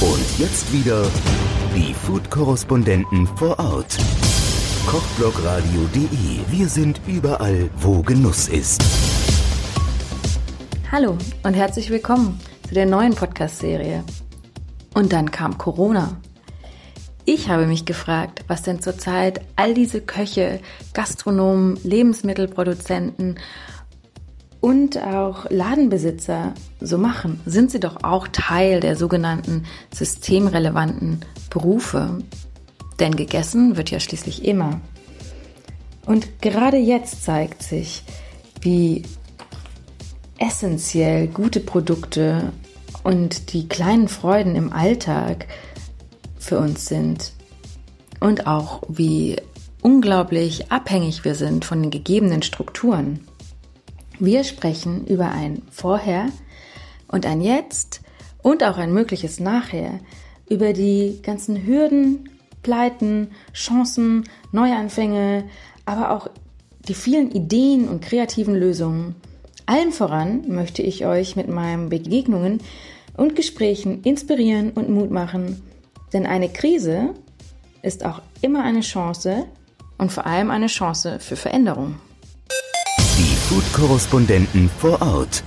Und jetzt wieder die Food-Korrespondenten vor Ort. Kochblogradio.de. Wir sind überall, wo Genuss ist. Hallo und herzlich willkommen zu der neuen Podcast-Serie. Und dann kam Corona. Ich habe mich gefragt, was denn zurzeit all diese Köche, Gastronomen, Lebensmittelproduzenten und auch Ladenbesitzer so machen. Sind sie doch auch Teil der sogenannten systemrelevanten Berufe? Denn gegessen wird ja schließlich immer. Und gerade jetzt zeigt sich, wie essentiell gute Produkte und die kleinen Freuden im Alltag für uns sind und auch wie unglaublich abhängig wir sind von den gegebenen Strukturen. Wir sprechen über ein Vorher und ein Jetzt und auch ein mögliches Nachher, über die ganzen Hürden, Pleiten, Chancen, Neuanfänge, aber auch die vielen Ideen und kreativen Lösungen. Allem voran möchte ich euch mit meinen Begegnungen und Gesprächen inspirieren und Mut machen, denn eine Krise ist auch immer eine Chance und vor allem eine Chance für Veränderung. Die Food-Korrespondenten vor Ort.